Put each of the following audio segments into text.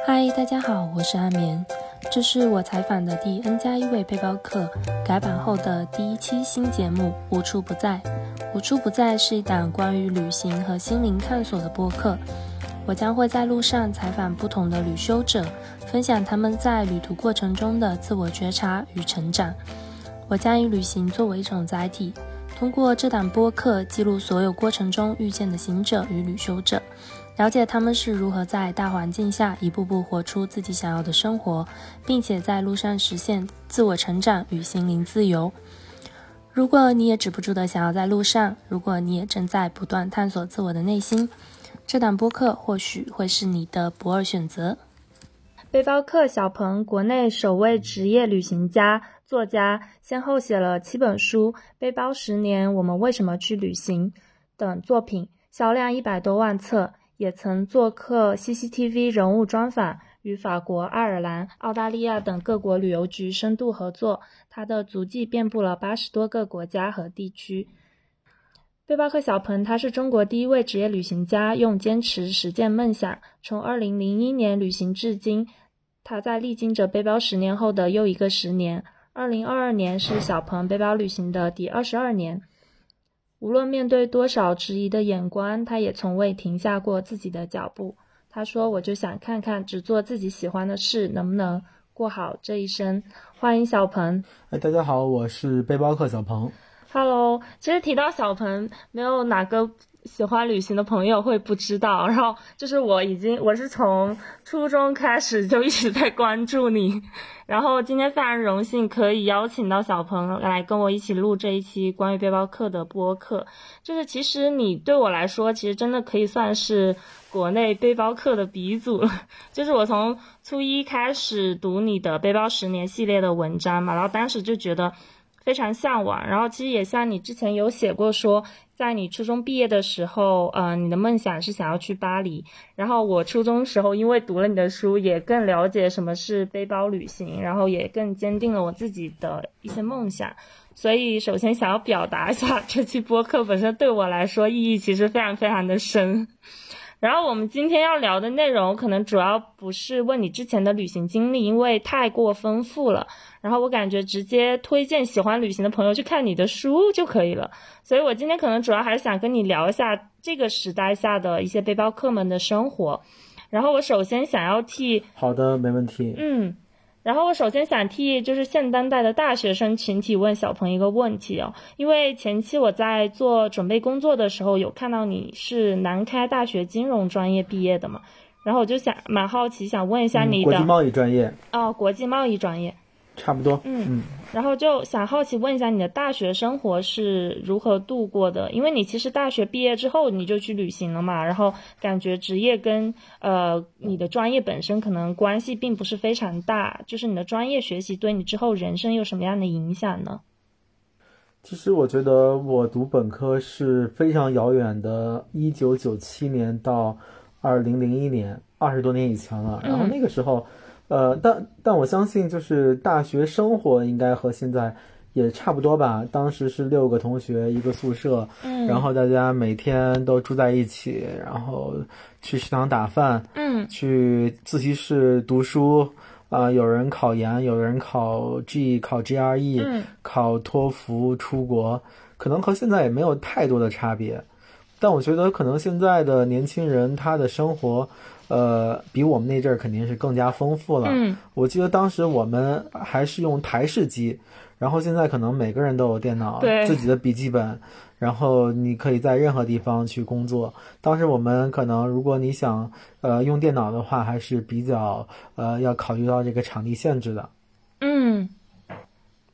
嗨，大家好，我是阿眠，这是我采访的第 N 加一位背包客改版后的第一期新节目《无处不在》。无处不在是一档关于旅行和心灵探索的播客。我将会在路上采访不同的旅修者，分享他们在旅途过程中的自我觉察与成长。我将以旅行作为一种载体，通过这档播客记录所有过程中遇见的行者与旅修者。了解他们是如何在大环境下一步步活出自己想要的生活，并且在路上实现自我成长与心灵自由。如果你也止不住的想要在路上，如果你也正在不断探索自我的内心，这档播客或许会是你的不二选择。背包客小鹏，国内首位职业旅行家、作家，先后写了七本书，《背包十年》《我们为什么去旅行》等作品，销量一百多万册。也曾做客 CCTV 人物专访，与法国、爱尔兰、澳大利亚等各国旅游局深度合作。他的足迹遍布了八十多个国家和地区。背包客小鹏，他是中国第一位职业旅行家，用坚持实践梦想，从二零零一年旅行至今。他在历经着背包十年后的又一个十年，二零二二年是小鹏背包旅行的第二十二年。无论面对多少质疑的眼光，他也从未停下过自己的脚步。他说：“我就想看看，只做自己喜欢的事，能不能过好这一生。”欢迎小鹏。哎，大家好，我是背包客小鹏。Hello，其实提到小鹏，没有哪个。喜欢旅行的朋友会不知道，然后就是我已经我是从初中开始就一直在关注你，然后今天非常荣幸可以邀请到小鹏来跟我一起录这一期关于背包客的播客。就是其实你对我来说，其实真的可以算是国内背包客的鼻祖了。就是我从初一开始读你的背包十年系列的文章嘛，然后当时就觉得。非常向往，然后其实也像你之前有写过说，在你初中毕业的时候，呃，你的梦想是想要去巴黎。然后我初中时候因为读了你的书，也更了解什么是背包旅行，然后也更坚定了我自己的一些梦想。所以首先想要表达一下，这期播客本身对我来说意义其实非常非常的深。然后我们今天要聊的内容，可能主要不是问你之前的旅行经历，因为太过丰富了。然后我感觉直接推荐喜欢旅行的朋友去看你的书就可以了。所以我今天可能主要还是想跟你聊一下这个时代下的一些背包客们的生活。然后我首先想要替好的，没问题。嗯。然后我首先想替就是现当代的大学生群体问小鹏一个问题哦，因为前期我在做准备工作的时候有看到你是南开大学金融专业毕业的嘛，然后我就想蛮好奇，想问一下你的国际贸易专业。哦，国际贸易专业。差不多，嗯嗯，然后就想好奇问一下你的大学生活是如何度过的？因为你其实大学毕业之后你就去旅行了嘛，然后感觉职业跟呃你的专业本身可能关系并不是非常大，就是你的专业学习对你之后人生有什么样的影响呢？其实我觉得我读本科是非常遥远的，一九九七年到二零零一年，二十多年以前了，然后那个时候。呃，但但我相信，就是大学生活应该和现在也差不多吧。当时是六个同学一个宿舍，嗯，然后大家每天都住在一起，然后去食堂打饭，嗯，去自习室读书，啊，有人考研，有人考 G 考 GRE，嗯，考托福出国，可能和现在也没有太多的差别。但我觉得可能现在的年轻人他的生活。呃，比我们那阵儿肯定是更加丰富了。嗯，我记得当时我们还是用台式机，然后现在可能每个人都有电脑，自己的笔记本，然后你可以在任何地方去工作。当时我们可能，如果你想呃用电脑的话，还是比较呃要考虑到这个场地限制的。嗯，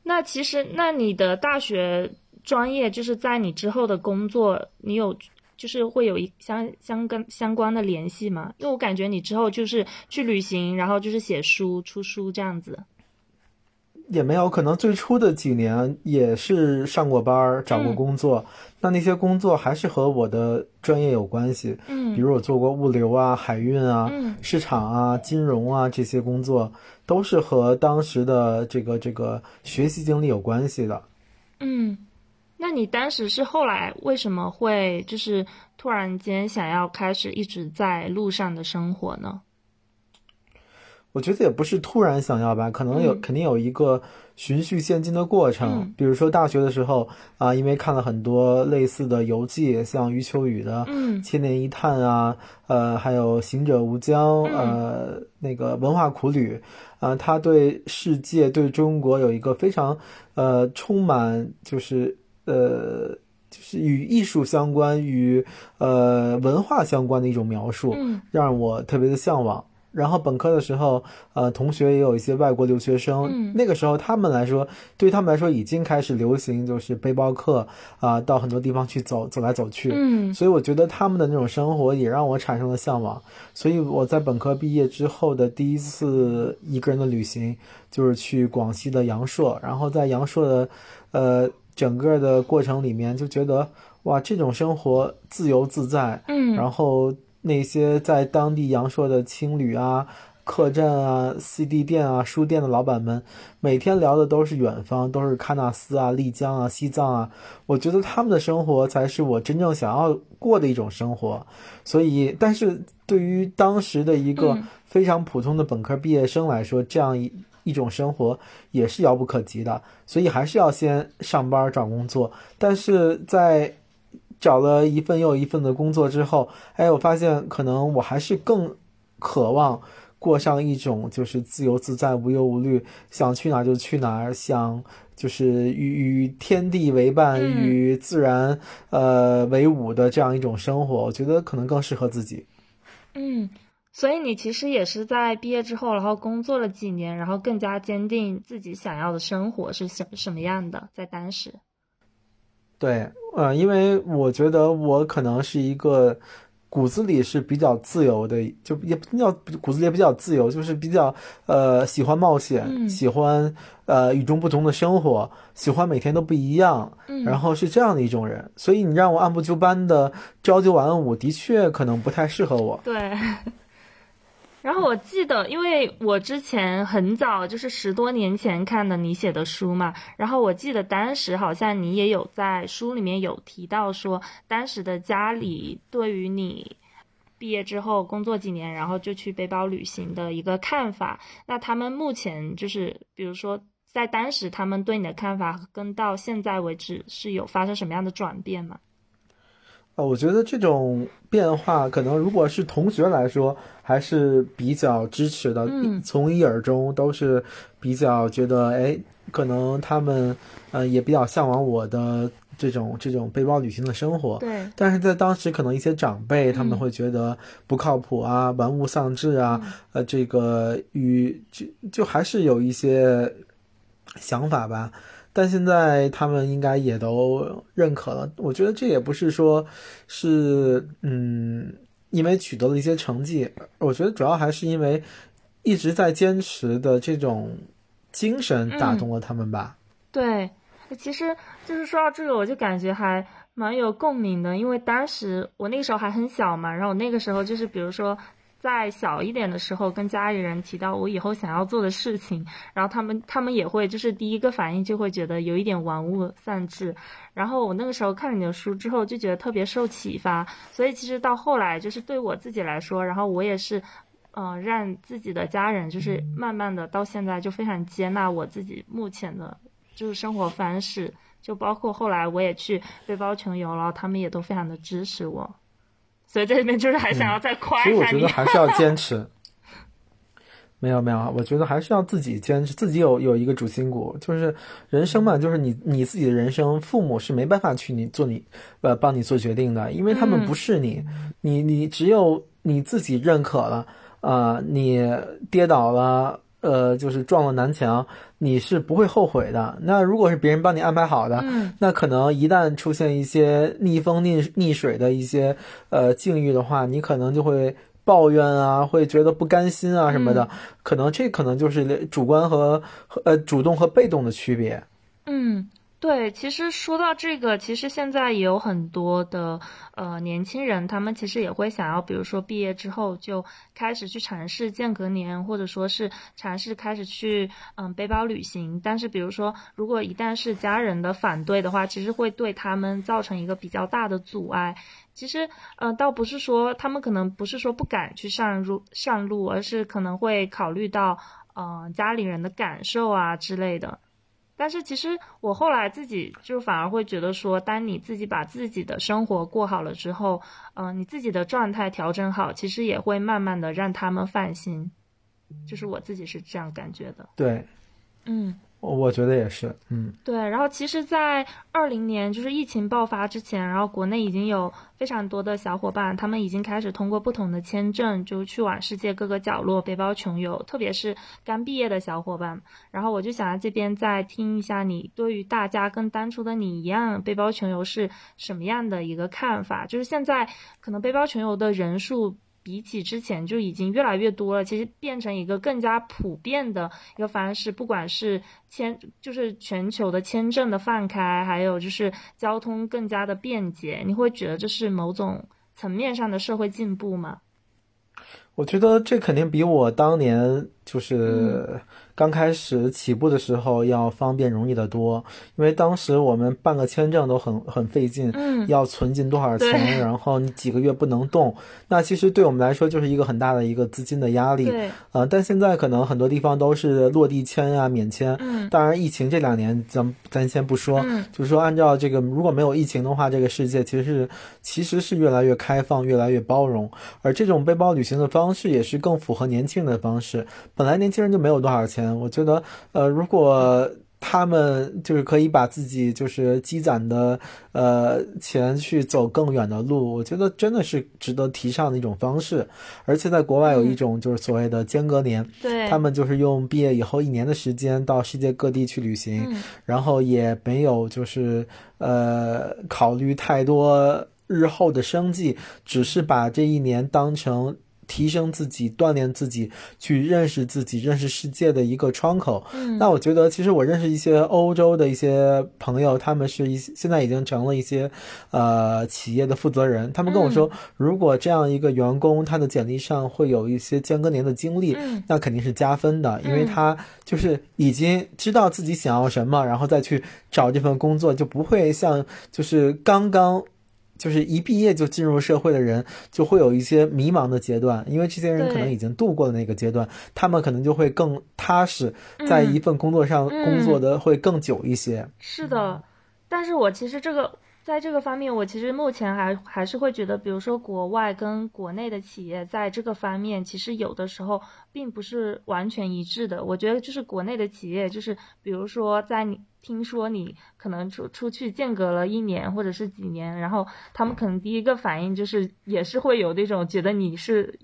那其实那你的大学专业就是在你之后的工作，你有？就是会有一相相跟相关的联系嘛？因为我感觉你之后就是去旅行，然后就是写书、出书这样子。也没有，可能最初的几年也是上过班、找过工作，那那些工作还是和我的专业有关系。嗯，比如我做过物流啊、海运啊、市场啊、金融啊这些工作，都是和当时的这个这个学习经历有关系的。嗯。那你当时是后来为什么会就是突然间想要开始一直在路上的生活呢？我觉得也不是突然想要吧，可能有肯定有一个循序渐进的过程。比如说大学的时候啊，因为看了很多类似的游记，像余秋雨的《千年一叹》啊，呃，还有《行者无疆》呃，那个《文化苦旅》啊，他对世界、对中国有一个非常呃充满就是呃就是与艺术相关、与呃文化相关的一种描述，让我特别的向往。然后本科的时候，呃，同学也有一些外国留学生，那个时候他们来说，对他们来说已经开始流行，就是背包客啊，到很多地方去走走来走去。嗯，所以我觉得他们的那种生活也让我产生了向往。所以我在本科毕业之后的第一次一个人的旅行，就是去广西的阳朔。然后在阳朔的，呃，整个的过程里面，就觉得哇，这种生活自由自在。嗯，然后。那些在当地阳朔的青旅啊、客栈啊、CD 店啊、书店的老板们，每天聊的都是远方，都是喀纳斯啊、丽江啊、西藏啊。我觉得他们的生活才是我真正想要过的一种生活。所以，但是对于当时的一个非常普通的本科毕业生来说，这样一一种生活也是遥不可及的。所以，还是要先上班找工作。但是在找了一份又一份的工作之后，哎，我发现可能我还是更渴望过上一种就是自由自在、无忧无虑，想去哪就去哪，想就是与与天地为伴、与自然呃为伍的这样一种生活。我觉得可能更适合自己。嗯，所以你其实也是在毕业之后，然后工作了几年，然后更加坚定自己想要的生活是什什么样的，在当时。对，呃，因为我觉得我可能是一个骨子里是比较自由的，就也不叫骨子里比较自由，就是比较呃喜欢冒险，喜欢呃与众不同的生活，喜欢每天都不一样，然后是这样的一种人。所以你让我按部就班的朝九晚五，的确可能不太适合我。对。然后我记得，因为我之前很早就是十多年前看的你写的书嘛，然后我记得当时好像你也有在书里面有提到说，当时的家里对于你毕业之后工作几年，然后就去背包旅行的一个看法。那他们目前就是，比如说在当时他们对你的看法，跟到现在为止是有发生什么样的转变吗？我觉得这种变化，可能如果是同学来说，还是比较支持的。嗯，从一而终都是比较觉得，哎，可能他们，呃，也比较向往我的这种这种背包旅行的生活。对。但是在当时，可能一些长辈他们会觉得不靠谱啊，玩物丧志啊，呃，这个与就就还是有一些想法吧。但现在他们应该也都认可了。我觉得这也不是说，是嗯，因为取得了一些成绩。我觉得主要还是因为一直在坚持的这种精神打动了他们吧。对，其实就是说到这个，我就感觉还蛮有共鸣的，因为当时我那个时候还很小嘛，然后我那个时候就是比如说。在小一点的时候，跟家里人提到我以后想要做的事情，然后他们他们也会就是第一个反应就会觉得有一点玩物丧志。然后我那个时候看了你的书之后，就觉得特别受启发。所以其实到后来，就是对我自己来说，然后我也是，嗯，让自己的家人就是慢慢的到现在就非常接纳我自己目前的，就是生活方式，就包括后来我也去背包穷游了，他们也都非常的支持我。所以这里面就是还想要再夸一下你。所以我觉得还是要 坚持。没有没有，我觉得还是要自己坚持，自己有有一个主心骨。就是人生嘛，就是你你自己的人生，父母是没办法去你做你呃帮你做决定的，因为他们不是你，你你只有你自己认可了啊，你跌倒了。呃，就是撞了南墙，你是不会后悔的。那如果是别人帮你安排好的，那可能一旦出现一些逆风逆逆水的一些呃境遇的话，你可能就会抱怨啊，会觉得不甘心啊什么的。可能这可能就是主观和呃主动和被动的区别。嗯，对，其实说到这个，其实现在也有很多的呃年轻人，他们其实也会想要，比如说毕业之后就开始去尝试间隔年，或者说是尝试开始去嗯背包旅行。但是，比如说如果一旦是家人的反对的话，其实会对他们造成一个比较大的阻碍。其实，呃，倒不是说他们可能不是说不敢去上路上路，而是可能会考虑到嗯家里人的感受啊之类的。但是其实我后来自己就反而会觉得说，当你自己把自己的生活过好了之后，嗯，你自己的状态调整好，其实也会慢慢的让他们放心。就是我自己是这样感觉的。对，嗯。我觉得也是，嗯，对。然后其实，在二零年就是疫情爆发之前，然后国内已经有非常多的小伙伴，他们已经开始通过不同的签证，就去往世界各个角落背包穷游。特别是刚毕业的小伙伴，然后我就想在这边再听一下你对于大家跟当初的你一样背包穷游是什么样的一个看法？就是现在可能背包穷游的人数。比起之前就已经越来越多了，其实变成一个更加普遍的一个方式，不管是签就是全球的签证的放开，还有就是交通更加的便捷，你会觉得这是某种层面上的社会进步吗？我觉得这肯定比我当年就是。刚开始起步的时候要方便容易得多，因为当时我们办个签证都很很费劲，嗯，要存进多少钱，然后你几个月不能动，那其实对我们来说就是一个很大的一个资金的压力，对，呃，但现在可能很多地方都是落地签啊，免签，嗯，当然疫情这两年咱咱先不说，嗯，就是说按照这个如果没有疫情的话，这个世界其实是其实是越来越开放，越来越包容，而这种背包旅行的方式也是更符合年轻人的方式，本来年轻人就没有多少钱。我觉得，呃，如果他们就是可以把自己就是积攒的呃钱去走更远的路，我觉得真的是值得提倡的一种方式。而且在国外有一种就是所谓的间隔年，对，他们就是用毕业以后一年的时间到世界各地去旅行，然后也没有就是呃考虑太多日后的生计，只是把这一年当成。提升自己，锻炼自己，去认识自己，认识世界的一个窗口。嗯，那我觉得，其实我认识一些欧洲的一些朋友，他们是一现在已经成了一些呃企业的负责人。他们跟我说，如果这样一个员工，他的简历上会有一些间隔年的经历，那肯定是加分的，因为他就是已经知道自己想要什么，然后再去找这份工作，就不会像就是刚刚。就是一毕业就进入社会的人，就会有一些迷茫的阶段，因为这些人可能已经度过了那个阶段，他们可能就会更踏实，在一份工作上工作的会更久一些。是的，但是我其实这个。在这个方面，我其实目前还还是会觉得，比如说国外跟国内的企业在这个方面，其实有的时候并不是完全一致的。我觉得就是国内的企业，就是比如说在你听说你可能出出去间隔了一年或者是几年，然后他们可能第一个反应就是也是会有那种觉得你是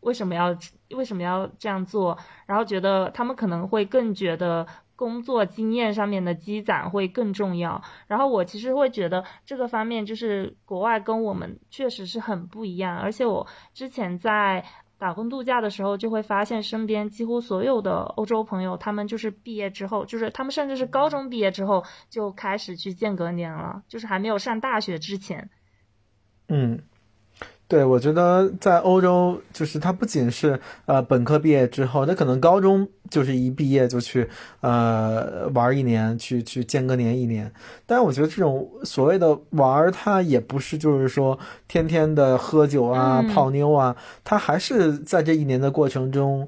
为什么要为什么要这样做，然后觉得他们可能会更觉得。工作经验上面的积攒会更重要。然后我其实会觉得这个方面就是国外跟我们确实是很不一样。而且我之前在打工度假的时候，就会发现身边几乎所有的欧洲朋友，他们就是毕业之后，就是他们甚至是高中毕业之后就开始去间隔年了，就是还没有上大学之前。嗯。对，我觉得在欧洲，就是他不仅是呃本科毕业之后，他可能高中就是一毕业就去呃玩一年，去去间隔年一年。但是我觉得这种所谓的玩，他也不是就是说天天的喝酒啊、泡妞啊，他还是在这一年的过程中。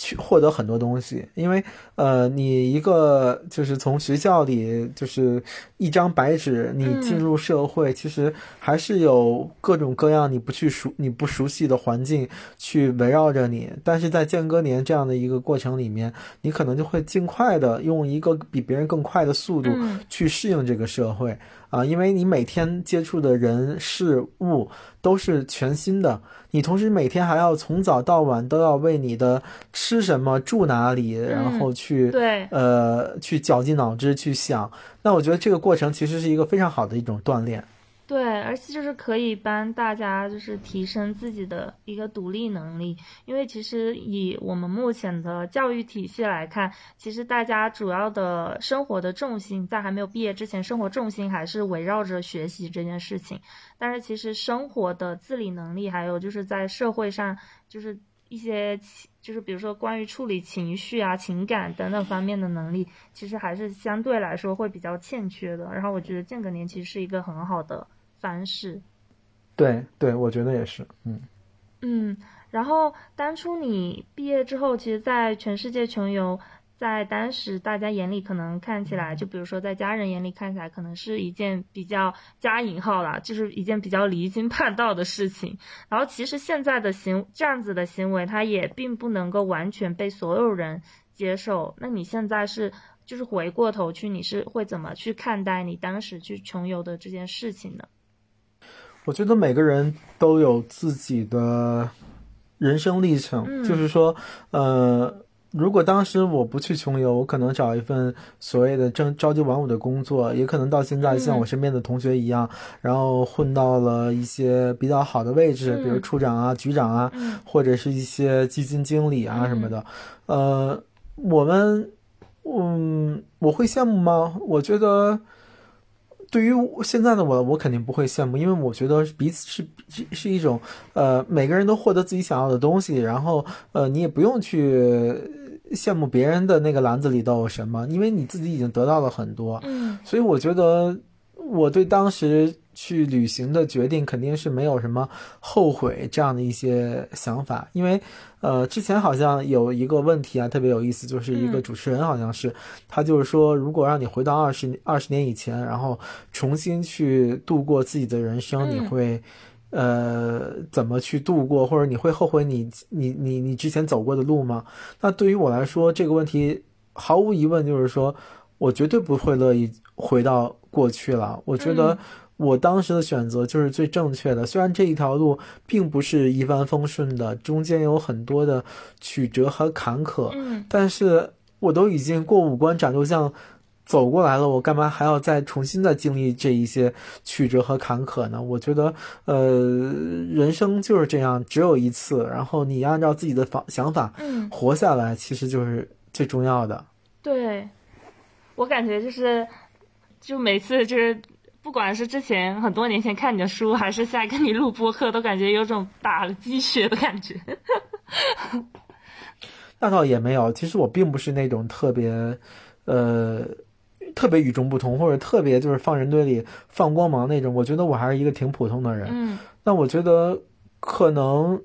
去获得很多东西，因为呃，你一个就是从学校里就是一张白纸，你进入社会，其实还是有各种各样你不去熟、你不熟悉的环境去围绕着你。但是在间隔年这样的一个过程里面，你可能就会尽快的用一个比别人更快的速度去适应这个社会。啊，因为你每天接触的人事物都是全新的。你同时每天还要从早到晚都要为你的吃什么、住哪里，然后去对呃去绞尽脑汁去想。那我觉得这个过程其实是一个非常好的一种锻炼。对，而且就是可以帮大家就是提升自己的一个独立能力，因为其实以我们目前的教育体系来看，其实大家主要的生活的重心在还没有毕业之前，生活重心还是围绕着学习这件事情。但是其实生活的自理能力，还有就是在社会上，就是一些就是比如说关于处理情绪啊、情感等等方面的能力，其实还是相对来说会比较欠缺的。然后我觉得间隔年其实是一个很好的。方式，对对，我觉得也是，嗯嗯。然后当初你毕业之后，其实，在全世界穷游，在当时大家眼里可能看起来，就比如说在家人眼里看起来，可能是一件比较加引号啦，就是一件比较离经叛道的事情。然后其实现在的行这样子的行为，它也并不能够完全被所有人接受。那你现在是就是回过头去，你是会怎么去看待你当时去穷游的这件事情呢？我觉得每个人都有自己的人生历程，就是说，呃，如果当时我不去穷游，我可能找一份所谓的正朝九晚五的工作，也可能到现在像我身边的同学一样，然后混到了一些比较好的位置，比如处长啊、局长啊，或者是一些基金经理啊什么的。呃，我们，嗯，我会羡慕吗？我觉得。对于现在的我，我肯定不会羡慕，因为我觉得彼此是是是一种，呃，每个人都获得自己想要的东西，然后，呃，你也不用去羡慕别人的那个篮子里都有什么，因为你自己已经得到了很多。嗯，所以我觉得我对当时。去旅行的决定肯定是没有什么后悔这样的一些想法，因为，呃，之前好像有一个问题啊，特别有意思，就是一个主持人好像是他就是说，如果让你回到二十二十年以前，然后重新去度过自己的人生，你会，呃，怎么去度过，或者你会后悔你你你你之前走过的路吗？那对于我来说，这个问题毫无疑问就是说我绝对不会乐意回到过去了。我觉得。我当时的选择就是最正确的，虽然这一条路并不是一帆风顺的，中间有很多的曲折和坎坷，嗯，但是我都已经过五关斩六将走过来了，我干嘛还要再重新再经历这一些曲折和坎坷呢？我觉得，呃，人生就是这样，只有一次，然后你按照自己的方想法，嗯，活下来，其实就是最重要的。对，我感觉就是，就每次就是。不管是之前很多年前看你的书，还是现在跟你录播客，都感觉有种打了鸡血的感觉。那倒也没有，其实我并不是那种特别，呃，特别与众不同，或者特别就是放人堆里放光芒那种。我觉得我还是一个挺普通的人。嗯。那我觉得可能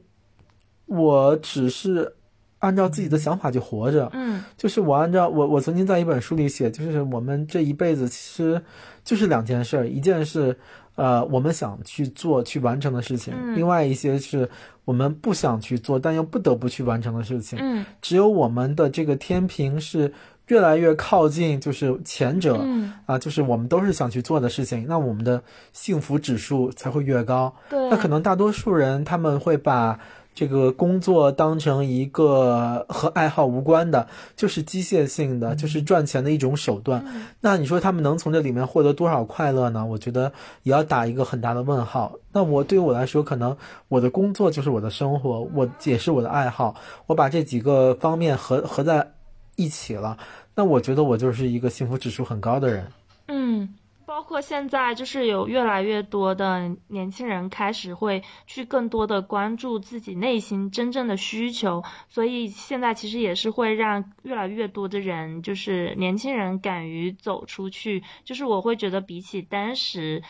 我只是。按照自己的想法去活着，嗯，就是我按照我我曾经在一本书里写，就是我们这一辈子其实就是两件事，一件是呃我们想去做去完成的事情，另外一些是我们不想去做但又不得不去完成的事情，嗯，只有我们的这个天平是越来越靠近，就是前者，嗯。啊，就是我们都是想去做的事情，那我们的幸福指数才会越高，对，那可能大多数人他们会把。这个工作当成一个和爱好无关的，就是机械性的，就是赚钱的一种手段。那你说他们能从这里面获得多少快乐呢？我觉得也要打一个很大的问号。那我对于我来说，可能我的工作就是我的生活，我也是我的爱好。我把这几个方面合合在一起了，那我觉得我就是一个幸福指数很高的人。嗯。包括现在，就是有越来越多的年轻人开始会去更多的关注自己内心真正的需求，所以现在其实也是会让越来越多的人，就是年轻人敢于走出去。就是我会觉得，比起当时，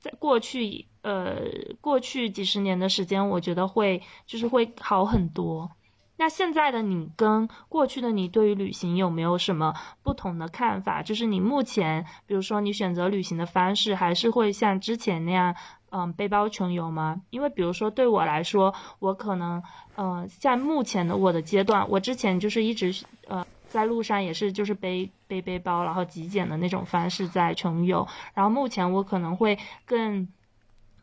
在过去，呃，过去几十年的时间，我觉得会就是会好很多。那现在的你跟过去的你对于旅行有没有什么不同的看法？就是你目前，比如说你选择旅行的方式，还是会像之前那样，嗯，背包穷游吗？因为比如说对我来说，我可能，呃，在目前的我的阶段，我之前就是一直，呃，在路上也是就是背背背包，然后极简的那种方式在穷游，然后目前我可能会更。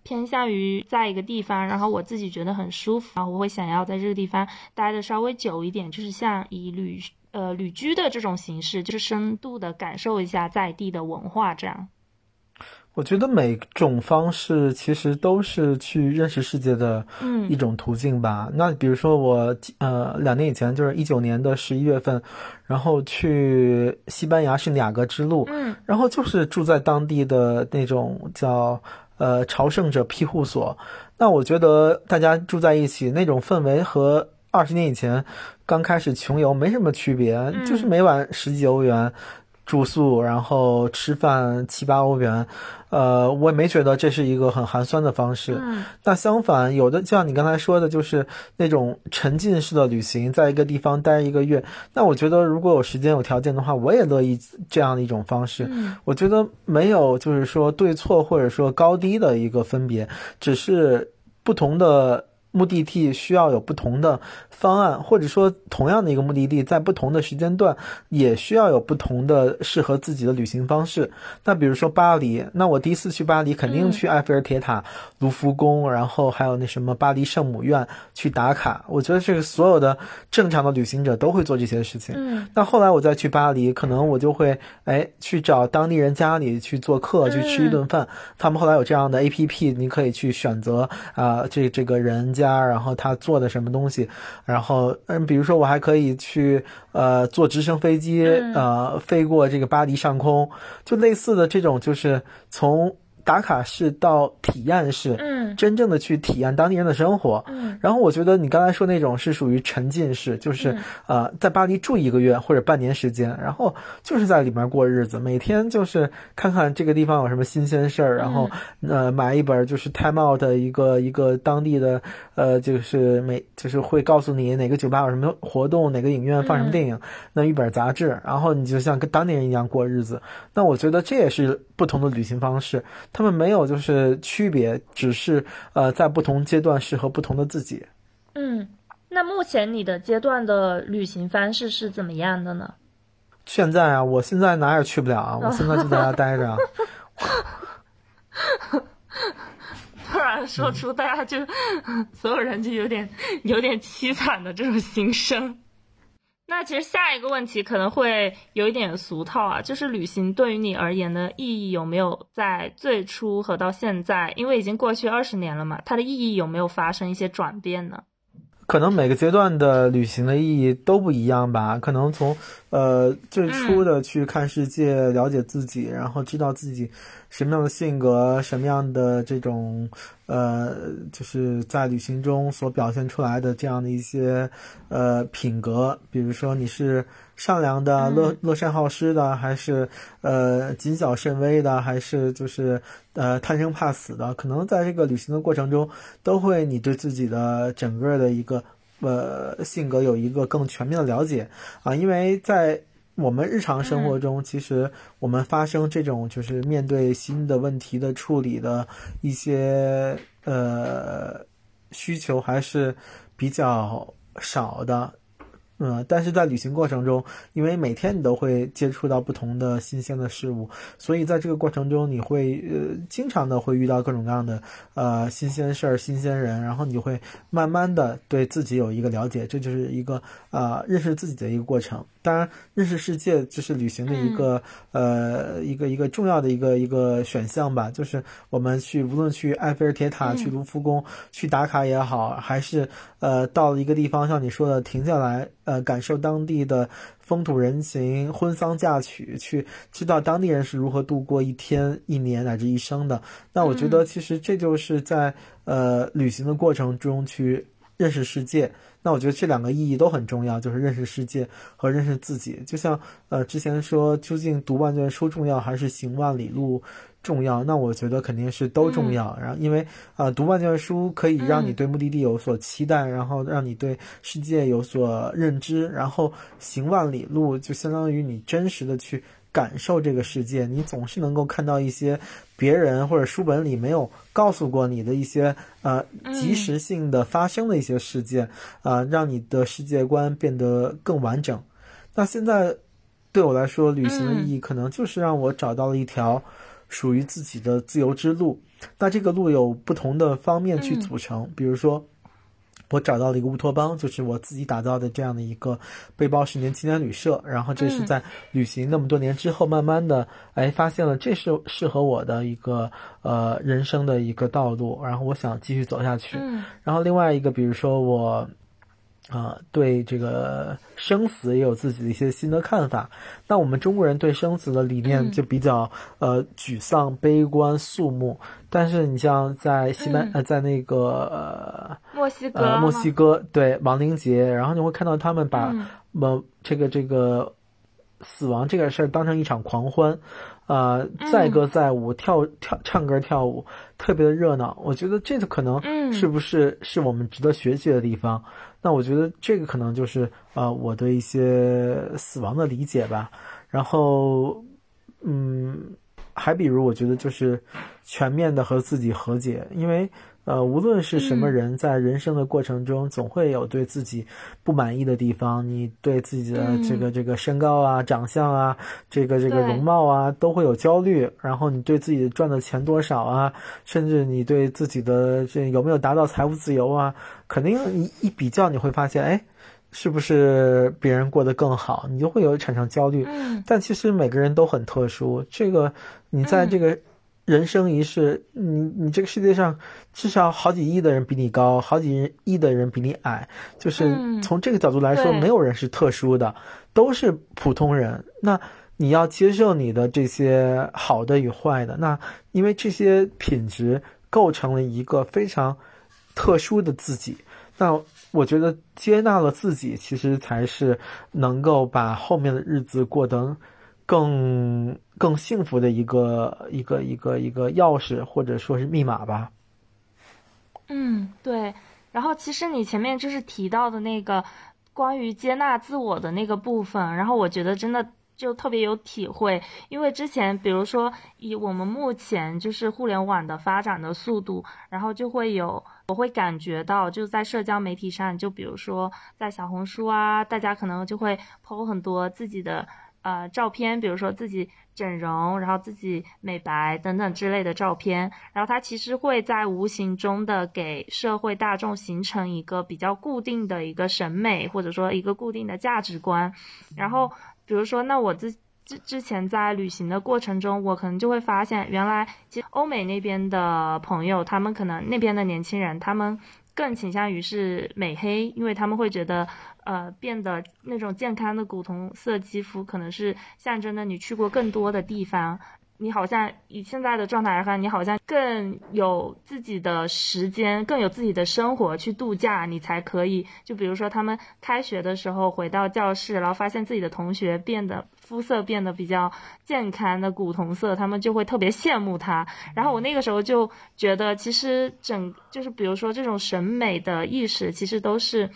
偏向于在一个地方，然后我自己觉得很舒服，然后我会想要在这个地方待的稍微久一点，就是像以旅呃旅居的这种形式，就是深度的感受一下在地的文化这样。我觉得每种方式其实都是去认识世界的一种途径吧。那比如说我呃两年以前就是一九年的十一月份，然后去西班牙圣雅各之路，嗯，然后就是住在当地的那种叫呃朝圣者庇护所。那我觉得大家住在一起那种氛围和二十年以前刚开始穷游没什么区别，就是每晚十几欧元。住宿，然后吃饭七八欧元，呃，我也没觉得这是一个很寒酸的方式。嗯，那相反，有的就像你刚才说的，就是那种沉浸式的旅行，在一个地方待一个月。那我觉得，如果有时间有条件的话，我也乐意这样的一种方式。嗯，我觉得没有就是说对错或者说高低的一个分别，只是不同的。目的地需要有不同的方案，或者说同样的一个目的地，在不同的时间段也需要有不同的适合自己的旅行方式。那比如说巴黎，那我第一次去巴黎，肯定去埃菲尔铁塔、卢浮宫，然后还有那什么巴黎圣母院去打卡。我觉得这个所有的正常的旅行者都会做这些事情。嗯，那后来我再去巴黎，可能我就会哎去找当地人家里去做客，去吃一顿饭。他们后来有这样的 A P P，你可以去选择啊，这这个人。家，然后他做的什么东西，然后嗯，比如说我还可以去呃坐直升飞机呃飞过这个巴黎上空，就类似的这种就是从。打卡式到体验式，嗯，真正的去体验当地人的生活，嗯，然后我觉得你刚才说那种是属于沉浸式，就是呃，在巴黎住一个月或者半年时间，然后就是在里面过日子，每天就是看看这个地方有什么新鲜事儿，然后呃买一本就是 Time Out 的一个一个当地的呃就是每就是会告诉你哪个酒吧有什么活动，哪个影院放什么电影，那一本杂志，然后你就像跟当地人一样过日子，那我觉得这也是不同的旅行方式。他们没有就是区别，只是呃在不同阶段适合不同的自己。嗯，那目前你的阶段的旅行方式是怎么样的呢？现在啊，我现在哪也去不了啊，我现在就在家 待着。突然说出大家就 所有人就有点有点凄惨的这种心声。那其实下一个问题可能会有一点俗套啊，就是旅行对于你而言的意义有没有在最初和到现在，因为已经过去二十年了嘛，它的意义有没有发生一些转变呢？可能每个阶段的旅行的意义都不一样吧。可能从呃最初的去看世界、了解自己，然后知道自己。什么样的性格，什么样的这种，呃，就是在旅行中所表现出来的这样的一些，呃，品格，比如说你是善良的、乐乐善好施的，还是呃谨小慎微的，还是就是呃贪生怕死的？可能在这个旅行的过程中，都会你对自己的整个的一个呃性格有一个更全面的了解啊，因为在。我们日常生活中，其实我们发生这种就是面对新的问题的处理的一些呃需求还是比较少的。嗯，但是在旅行过程中，因为每天你都会接触到不同的新鲜的事物，所以在这个过程中，你会呃经常的会遇到各种各样的呃新鲜事儿、新鲜人，然后你会慢慢的对自己有一个了解，这就是一个啊认识自己的一个过程。当然，认识世界就是旅行的一个呃一个一个重要的一个一个选项吧。就是我们去无论去埃菲尔铁塔、去卢浮宫、去打卡也好，还是呃到了一个地方，像你说的停下来。呃，感受当地的风土人情、婚丧嫁娶，去知道当地人是如何度过一天、一年乃至一生的。那我觉得，其实这就是在呃旅行的过程中去认识世界。那我觉得这两个意义都很重要，就是认识世界和认识自己。就像呃之前说，究竟读万卷书重要还是行万里路？重要，那我觉得肯定是都重要。然后，因为啊，读万卷书可以让你对目的地有所期待，然后让你对世界有所认知，然后行万里路就相当于你真实的去感受这个世界。你总是能够看到一些别人或者书本里没有告诉过你的一些呃及时性的发生的一些事件啊，让你的世界观变得更完整。那现在对我来说，旅行的意义可能就是让我找到了一条。属于自己的自由之路，那这个路有不同的方面去组成，比如说，我找到了一个乌托邦，就是我自己打造的这样的一个背包十年青年旅社。然后这是在旅行那么多年之后，慢慢的哎发现了这是适合我的一个呃人生的一个道路。然后我想继续走下去。然后另外一个，比如说我。啊，对这个生死也有自己的一些新的看法。那我们中国人对生死的理念就比较呃沮丧、悲观、肃穆。但是你像在西班呃，在那个呃墨西哥，呃墨西哥对亡灵节，然后你会看到他们把呃这个这个死亡这个事儿当成一场狂欢，呃载歌载舞、跳跳唱歌跳舞，特别的热闹。我觉得这个可能是不是是我们值得学习的地方。那我觉得这个可能就是呃我对一些死亡的理解吧，然后嗯，还比如我觉得就是全面的和自己和解，因为。呃，无论是什么人，在人生的过程中，总会有对自己不满意的地方。你对自己的这个这个身高啊、长相啊、这个这个容貌啊，都会有焦虑。然后你对自己赚的钱多少啊，甚至你对自己的这有没有达到财务自由啊，肯定一一比较，你会发现，哎，是不是别人过得更好？你就会有产生焦虑。但其实每个人都很特殊，这个你在这个。人生一世，你你这个世界上至少好几亿的人比你高，好几亿的人比你矮，就是从这个角度来说，没有人是特殊的，都是普通人。那你要接受你的这些好的与坏的，那因为这些品质构成了一个非常特殊的自己。那我觉得接纳了自己，其实才是能够把后面的日子过得更。更幸福的一个一个一个一个钥匙，或者说是密码吧。嗯，对。然后其实你前面就是提到的那个关于接纳自我的那个部分，然后我觉得真的就特别有体会，因为之前比如说以我们目前就是互联网的发展的速度，然后就会有我会感觉到就在社交媒体上，就比如说在小红书啊，大家可能就会 po 很多自己的呃照片，比如说自己。整容，然后自己美白等等之类的照片，然后它其实会在无形中的给社会大众形成一个比较固定的一个审美，或者说一个固定的价值观。然后，比如说，那我之之之前在旅行的过程中，我可能就会发现，原来其实欧美那边的朋友，他们可能那边的年轻人，他们。更倾向于是美黑，因为他们会觉得，呃，变得那种健康的古铜色肌肤，可能是象征着你去过更多的地方。你好像以现在的状态来看，你好像更有自己的时间，更有自己的生活去度假，你才可以。就比如说，他们开学的时候回到教室，然后发现自己的同学变得肤色变得比较健康的古铜色，他们就会特别羡慕他。然后我那个时候就觉得，其实整就是比如说这种审美的意识，其实都是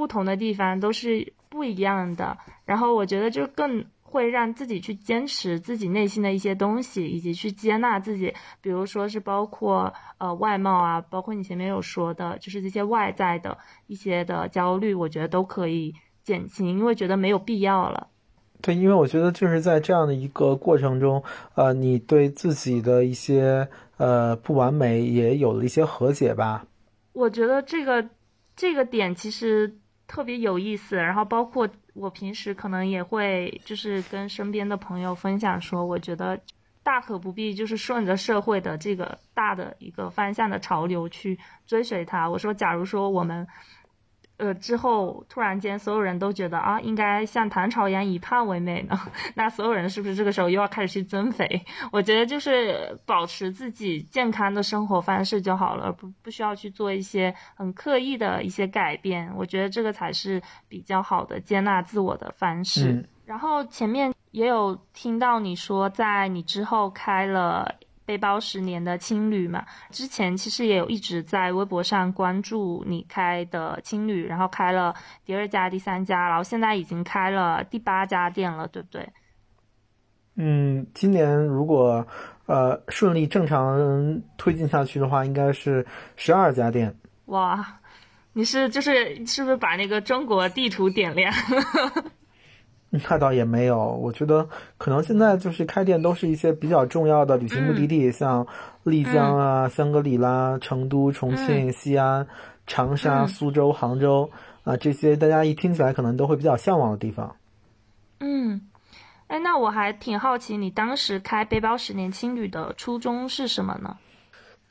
不同的地方都是不一样的。然后我觉得就更。会让自己去坚持自己内心的一些东西，以及去接纳自己，比如说是包括呃外貌啊，包括你前面有说的，就是这些外在的一些的焦虑，我觉得都可以减轻，因为觉得没有必要了。对，因为我觉得就是在这样的一个过程中，呃，你对自己的一些呃不完美也有了一些和解吧。我觉得这个这个点其实特别有意思，然后包括。我平时可能也会就是跟身边的朋友分享说，我觉得大可不必就是顺着社会的这个大的一个方向的潮流去追随它。我说，假如说我们。呃，之后突然间，所有人都觉得啊，应该像唐朝一样以胖为美呢。那所有人是不是这个时候又要开始去增肥？我觉得就是保持自己健康的生活方式就好了，不不需要去做一些很刻意的一些改变。我觉得这个才是比较好的接纳自我的方式。然后前面也有听到你说，在你之后开了。背包十年的青旅嘛，之前其实也有一直在微博上关注你开的青旅，然后开了第二家、第三家，然后现在已经开了第八家店了，对不对？嗯，今年如果呃顺利正常推进下去的话，应该是十二家店。哇，你是就是是不是把那个中国地图点亮？那倒也没有，我觉得可能现在就是开店都是一些比较重要的旅行目的地，像丽江啊、香格里拉、成都、重庆、西安长沙、苏州、杭州啊，这些大家一听起来可能都会比较向往的地方。嗯，哎，那我还挺好奇，你当时开背包十年青旅的初衷是什么呢？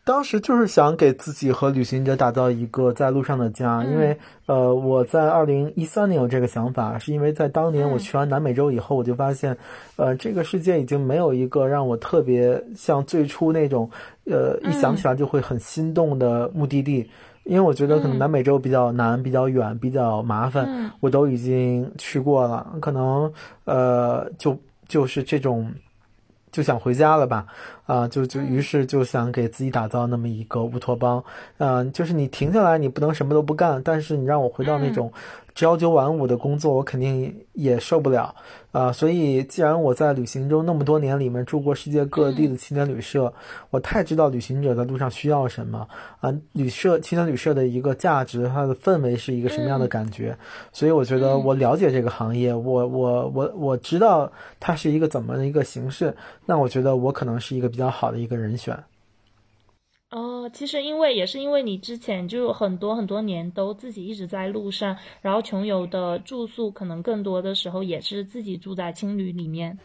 当时就是想给自己和旅行者打造一个在路上的家，因为呃，我在二零一三年有这个想法，是因为在当年我去完南美洲以后，我就发现，呃，这个世界已经没有一个让我特别像最初那种，呃，一想起来就会很心动的目的地，因为我觉得可能南美洲比较难、比较远、比较麻烦，我都已经去过了，可能呃，就就是这种。就想回家了吧，啊，就就于是就想给自己打造那么一个乌托邦，嗯，就是你停下来，你不能什么都不干，但是你让我回到那种。朝九晚五的工作，我肯定也受不了啊！所以，既然我在旅行中那么多年里面住过世界各地的青年旅社，我太知道旅行者在路上需要什么啊！旅社青年旅社的一个价值，它的氛围是一个什么样的感觉？所以，我觉得我了解这个行业，我我我我知道它是一个怎么的一个形式，那我觉得我可能是一个比较好的一个人选。哦，其实因为也是因为你之前就有很多很多年都自己一直在路上，然后穷游的住宿可能更多的时候也是自己住在青旅里面。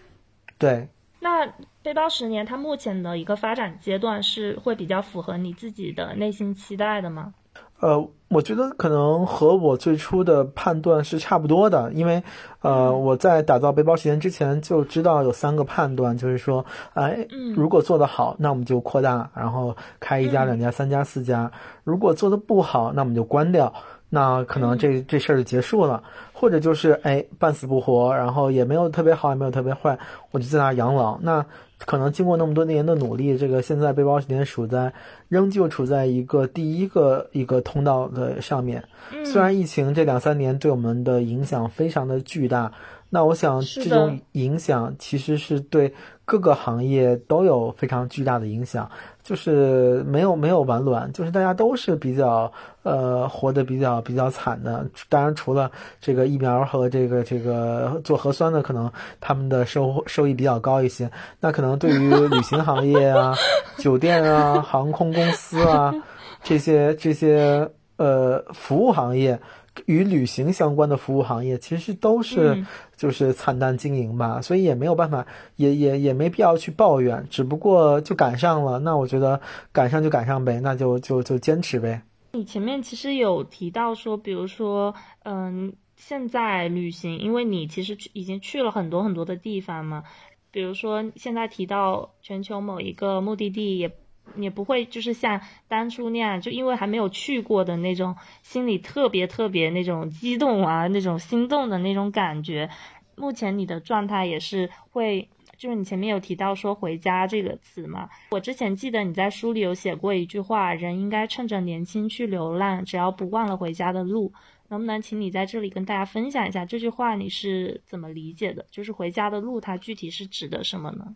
对。那背包十年，它目前的一个发展阶段是会比较符合你自己的内心期待的吗？呃，我觉得可能和我最初的判断是差不多的，因为，呃，我在打造背包时间之前就知道有三个判断，就是说，哎，如果做得好，那我们就扩大，然后开一家、两家、三家、四家；如果做得不好，那我们就关掉，那可能这这事儿就结束了。或者就是哎半死不活，然后也没有特别好，也没有特别坏，我就在那养老。那。可能经过那么多年的努力，这个现在背包时间处在仍旧处在一个第一个一个通道的上面。虽然疫情这两三年对我们的影响非常的巨大，那我想这种影响其实是对各个行业都有非常巨大的影响。就是没有没有完卵，就是大家都是比较呃活得比较比较惨的。当然，除了这个疫苗和这个这个做核酸的，可能他们的收收益比较高一些。那可能对于旅行行业啊、酒店啊、航空公司啊这些这些呃服务行业。与旅行相关的服务行业其实都是就是惨淡经营吧，所以也没有办法，也也也没必要去抱怨，只不过就赶上了。那我觉得赶上就赶上呗，那就就就坚持呗。你前面其实有提到说，比如说，嗯，现在旅行，因为你其实已经去了很多很多的地方嘛，比如说现在提到全球某一个目的地也。也不会就是像当初那样，就因为还没有去过的那种，心里特别特别那种激动啊，那种心动的那种感觉。目前你的状态也是会，就是你前面有提到说“回家”这个词嘛？我之前记得你在书里有写过一句话：“人应该趁着年轻去流浪，只要不忘了回家的路。”能不能请你在这里跟大家分享一下这句话你是怎么理解的？就是回家的路，它具体是指的什么呢？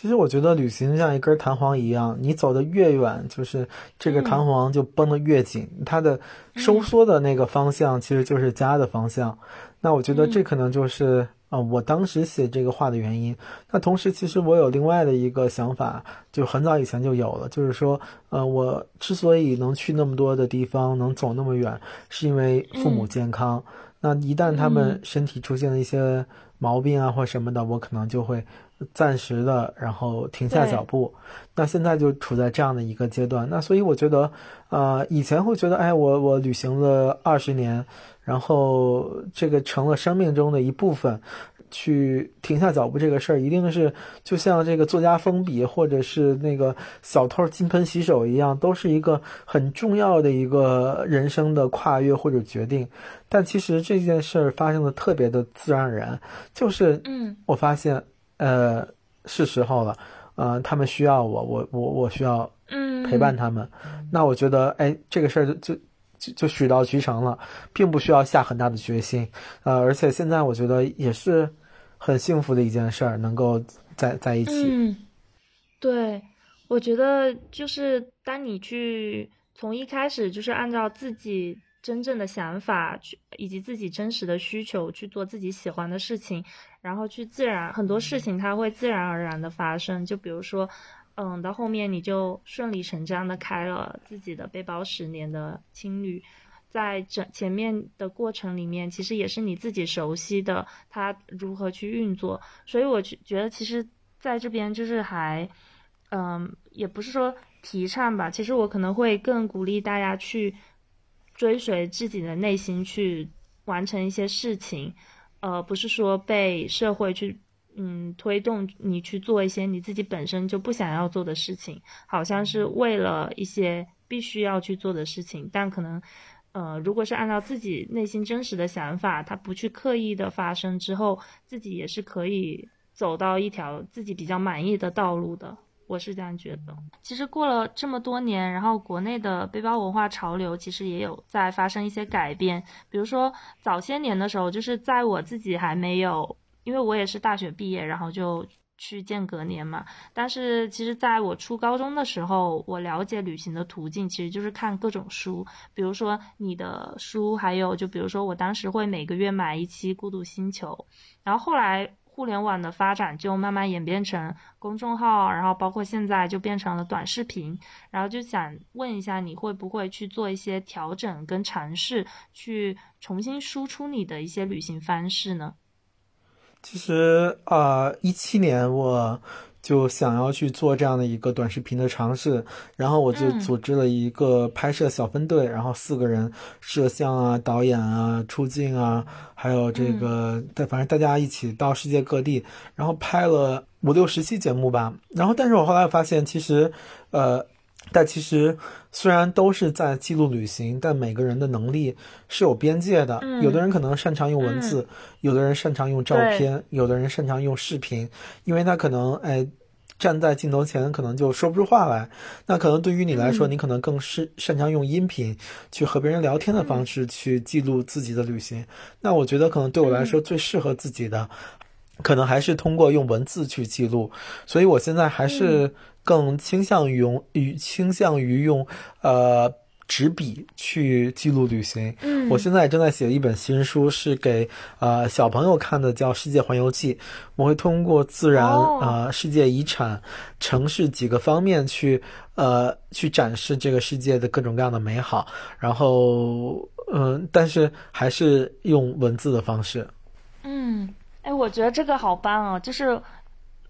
其实我觉得旅行像一根弹簧一样，你走的越远，就是这个弹簧就绷得越紧，它的收缩的那个方向其实就是家的方向。那我觉得这可能就是啊，我当时写这个话的原因。那同时，其实我有另外的一个想法，就很早以前就有了，就是说，呃，我之所以能去那么多的地方，能走那么远，是因为父母健康。那一旦他们身体出现了一些毛病啊或什么的，我可能就会。暂时的，然后停下脚步。那现在就处在这样的一个阶段。那所以我觉得，呃，以前会觉得，哎，我我旅行了二十年，然后这个成了生命中的一部分，去停下脚步这个事儿，一定是就像这个作家封笔，或者是那个小偷金盆洗手一样，都是一个很重要的一个人生的跨越或者决定。但其实这件事儿发生的特别的自然而然，就是，嗯，我发现。呃，是时候了，呃，他们需要我，我我我需要陪伴他们。那我觉得，哎，这个事儿就就就就水到渠成了，并不需要下很大的决心。呃，而且现在我觉得也是很幸福的一件事儿，能够在在一起。嗯，对，我觉得就是当你去从一开始就是按照自己。真正的想法去，以及自己真实的需求去做自己喜欢的事情，然后去自然很多事情它会自然而然的发生。就比如说，嗯，到后面你就顺理成章的开了自己的背包十年的青旅，在整前面的过程里面，其实也是你自己熟悉的它如何去运作，所以我觉觉得其实在这边就是还，嗯，也不是说提倡吧，其实我可能会更鼓励大家去追随自己的内心去完成一些事情。呃，不是说被社会去，嗯，推动你去做一些你自己本身就不想要做的事情，好像是为了一些必须要去做的事情，但可能，呃，如果是按照自己内心真实的想法，他不去刻意的发生之后，自己也是可以走到一条自己比较满意的道路的。我是这样觉得。其实过了这么多年，然后国内的背包文化潮流其实也有在发生一些改变。比如说早些年的时候，就是在我自己还没有，因为我也是大学毕业，然后就去间隔年嘛。但是其实在我初高中的时候，我了解旅行的途径其实就是看各种书，比如说你的书，还有就比如说我当时会每个月买一期《孤独星球》，然后后来。互联网的发展就慢慢演变成公众号，然后包括现在就变成了短视频，然后就想问一下，你会不会去做一些调整跟尝试，去重新输出你的一些旅行方式呢？其实呃，一七年我。就想要去做这样的一个短视频的尝试，然后我就组织了一个拍摄小分队，然后四个人，摄像啊、导演啊、出镜啊，还有这个，但反正大家一起到世界各地，然后拍了五六十期节目吧。然后，但是我后来发现，其实，呃。但其实，虽然都是在记录旅行，但每个人的能力是有边界的。有的人可能擅长用文字，有的人擅长用照片，有的人擅长用视频，因为他可能哎站在镜头前可能就说不出话来。那可能对于你来说，你可能更是擅长用音频去和别人聊天的方式去记录自己的旅行。那我觉得可能对我来说最适合自己的，可能还是通过用文字去记录。所以我现在还是。更倾向于用，与倾向于用，呃，纸笔去记录旅行。嗯，我现在正在写一本新书，是给呃小朋友看的，叫《世界环游记》。我会通过自然、啊世界遗产、城市几个方面去，呃，去展示这个世界的各种各样的美好。然后，嗯，但是还是用文字的方式。嗯，哎，我觉得这个好棒哦，就是。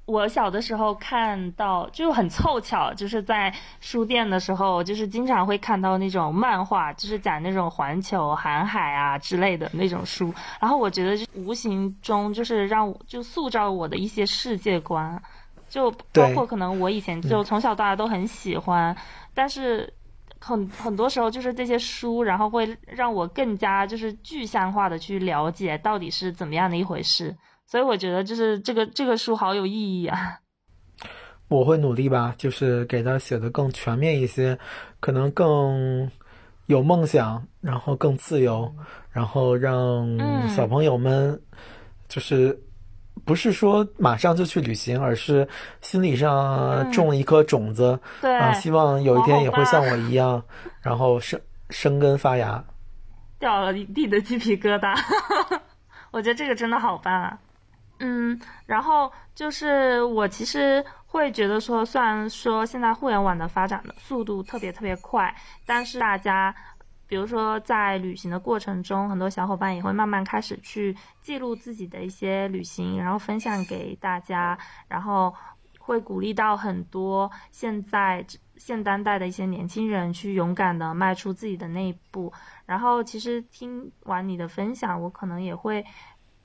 我小的时候看到就很凑巧，就是在书店的时候，就是经常会看到那种漫画，就是讲那种环球航海啊之类的那种书。然后我觉得就无形中就是让我就塑造我的一些世界观，就包括可能我以前就从小到大都很喜欢，但是很很多时候就是这些书，然后会让我更加就是具象化的去了解到底是怎么样的一回事。所以我觉得就是这个这个书好有意义啊！我会努力吧，就是给他写的更全面一些，可能更有梦想，然后更自由，然后让小朋友们就是不是说马上就去旅行，而是心理上种一颗种子，啊，希望有一天也会像我一样，然后生生根发芽。掉了一地的鸡皮疙瘩，我觉得这个真的好棒啊！嗯，然后就是我其实会觉得说，虽然说现在互联网的发展的速度特别特别快，但是大家，比如说在旅行的过程中，很多小伙伴也会慢慢开始去记录自己的一些旅行，然后分享给大家，然后会鼓励到很多现在现当代的一些年轻人去勇敢的迈出自己的那一步。然后其实听完你的分享，我可能也会。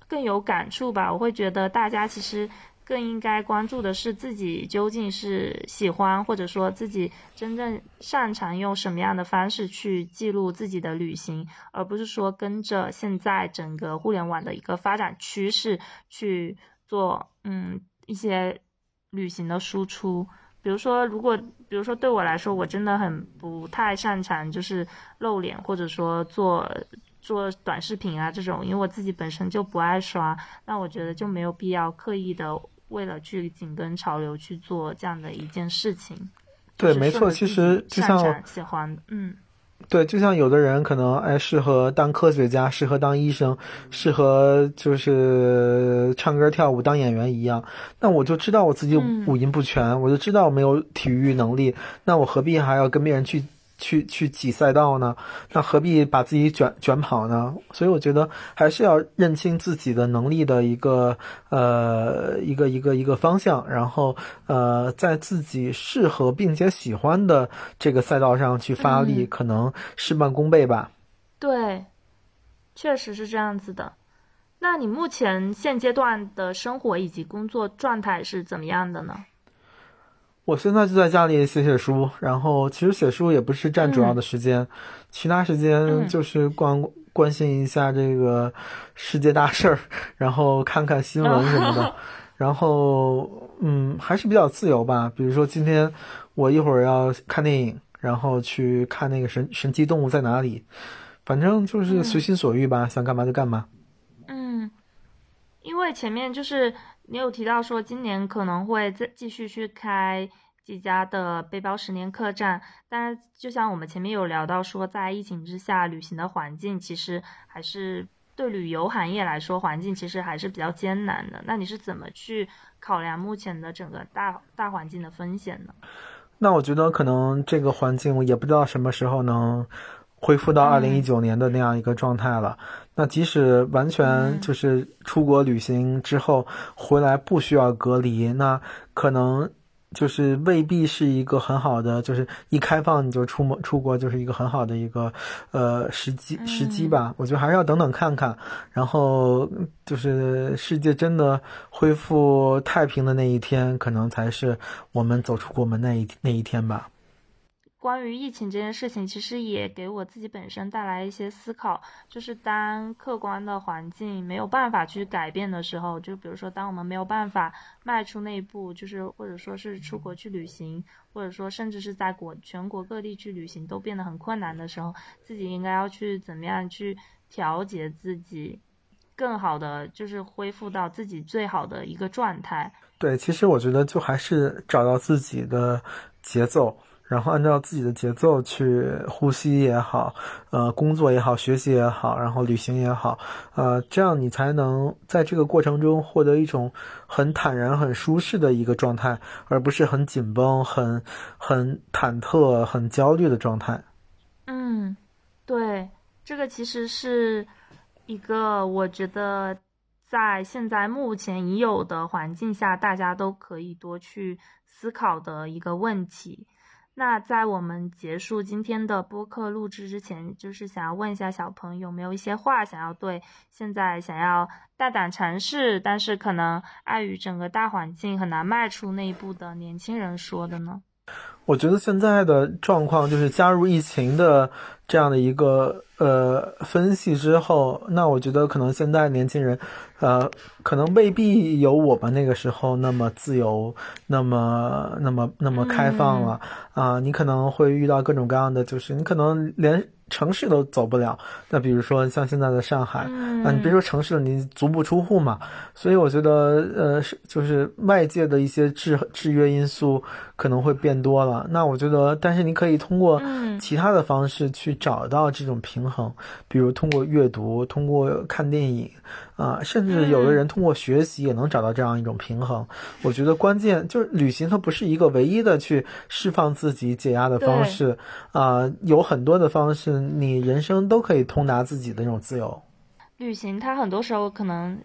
更有感触吧，我会觉得大家其实更应该关注的是自己究竟是喜欢，或者说自己真正擅长用什么样的方式去记录自己的旅行，而不是说跟着现在整个互联网的一个发展趋势去做，嗯，一些旅行的输出。比如说，如果比如说对我来说，我真的很不太擅长就是露脸，或者说做。做短视频啊，这种，因为我自己本身就不爱刷，那我觉得就没有必要刻意的为了去紧跟潮流去做这样的一件事情。对，没错，其实就像喜欢，嗯，对，就像有的人可能哎适合当科学家，适合当医生，适合就是唱歌跳舞当演员一样。那我就知道我自己五音不全，我就知道我没有体育能力，那我何必还要跟别人去？去去挤赛道呢？那何必把自己卷卷跑呢？所以我觉得还是要认清自己的能力的一个呃一个一个一个方向，然后呃在自己适合并且喜欢的这个赛道上去发力，可能事半功倍吧。对，确实是这样子的。那你目前现阶段的生活以及工作状态是怎么样的呢？我现在就在家里写写书，然后其实写书也不是占主要的时间，其他时间就是关关心一下这个世界大事儿，然后看看新闻什么的，然后嗯还是比较自由吧。比如说今天我一会儿要看电影，然后去看那个神神奇动物在哪里，反正就是随心所欲吧，想干嘛就干嘛。嗯，因为前面就是。你有提到说今年可能会再继续去开几家的背包十年客栈，但是就像我们前面有聊到说，在疫情之下，旅行的环境其实还是对旅游行业来说，环境其实还是比较艰难的。那你是怎么去考量目前的整个大大环境的风险呢？那我觉得可能这个环境我也不知道什么时候能。恢复到二零一九年的那样一个状态了。那即使完全就是出国旅行之后回来不需要隔离，那可能就是未必是一个很好的，就是一开放你就出门出国就是一个很好的一个呃时机时机吧。我觉得还是要等等看看，然后就是世界真的恢复太平的那一天，可能才是我们走出国门那一那一天吧。关于疫情这件事情，其实也给我自己本身带来一些思考。就是当客观的环境没有办法去改变的时候，就比如说，当我们没有办法迈出那一步，就是或者说是出国去旅行，或者说甚至是在国全国各地去旅行都变得很困难的时候，自己应该要去怎么样去调节自己，更好的就是恢复到自己最好的一个状态。对，其实我觉得就还是找到自己的节奏。然后按照自己的节奏去呼吸也好，呃，工作也好，学习也好，然后旅行也好，呃，这样你才能在这个过程中获得一种很坦然、很舒适的一个状态，而不是很紧绷、很很忐忑、很焦虑的状态。嗯，对，这个其实是一个我觉得在现在目前已有的环境下，大家都可以多去思考的一个问题。那在我们结束今天的播客录制之前，就是想要问一下小朋友，有没有一些话想要对现在想要大胆尝试，但是可能碍于整个大环境很难迈出那一步的年轻人说的呢？我觉得现在的状况就是加入疫情的这样的一个呃分析之后，那我觉得可能现在年轻人，呃，可能未必有我们那个时候那么自由，那么那么那么开放了啊。你可能会遇到各种各样的，就是你可能连。城市都走不了，那比如说像现在的上海，啊，你别说城市了，你足不出户嘛。所以我觉得，呃，是就是外界的一些制制约因素可能会变多了。那我觉得，但是你可以通过其他的方式去找到这种平衡，比如通过阅读，通过看电影。啊，甚至有的人通过学习也能找到这样一种平衡。我觉得关键就是旅行，它不是一个唯一的去释放自己解压的方式啊，有很多的方式，你人生都可以通达自己的那种自由。旅行它很多时候可能。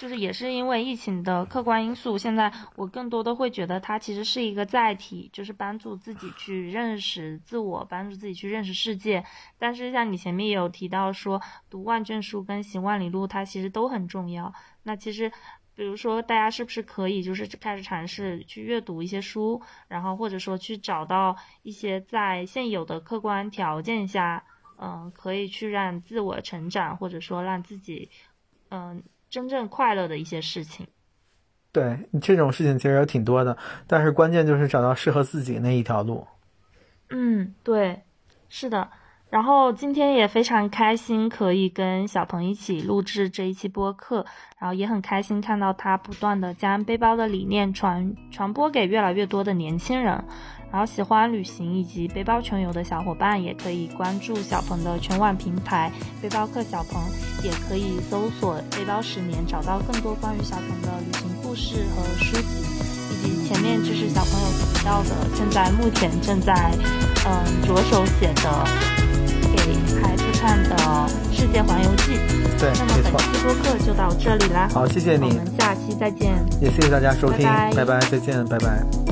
就是也是因为疫情的客观因素，现在我更多的会觉得它其实是一个载体，就是帮助自己去认识自我，帮助自己去认识世界。但是像你前面也有提到说，读万卷书跟行万里路，它其实都很重要。那其实，比如说大家是不是可以就是开始尝试去阅读一些书，然后或者说去找到一些在现有的客观条件下，嗯，可以去让自我成长，或者说让自己，嗯。真正快乐的一些事情，对这种事情其实有挺多的，但是关键就是找到适合自己那一条路。嗯，对，是的。然后今天也非常开心，可以跟小鹏一起录制这一期播客，然后也很开心看到他不断的将背包的理念传传播给越来越多的年轻人。然后喜欢旅行以及背包穷游的小伙伴也可以关注小鹏的全网平台背包客小鹏，也可以搜索背包十年，找到更多关于小鹏的旅行故事和书籍，以及前面就是小朋友提到的，现在目前正在嗯着手写的。给孩子看的《世界环游记》。对，那么本期播客就到这里啦。好，谢谢你。我们下期再见。也谢谢大家收听，拜拜，再见，拜拜。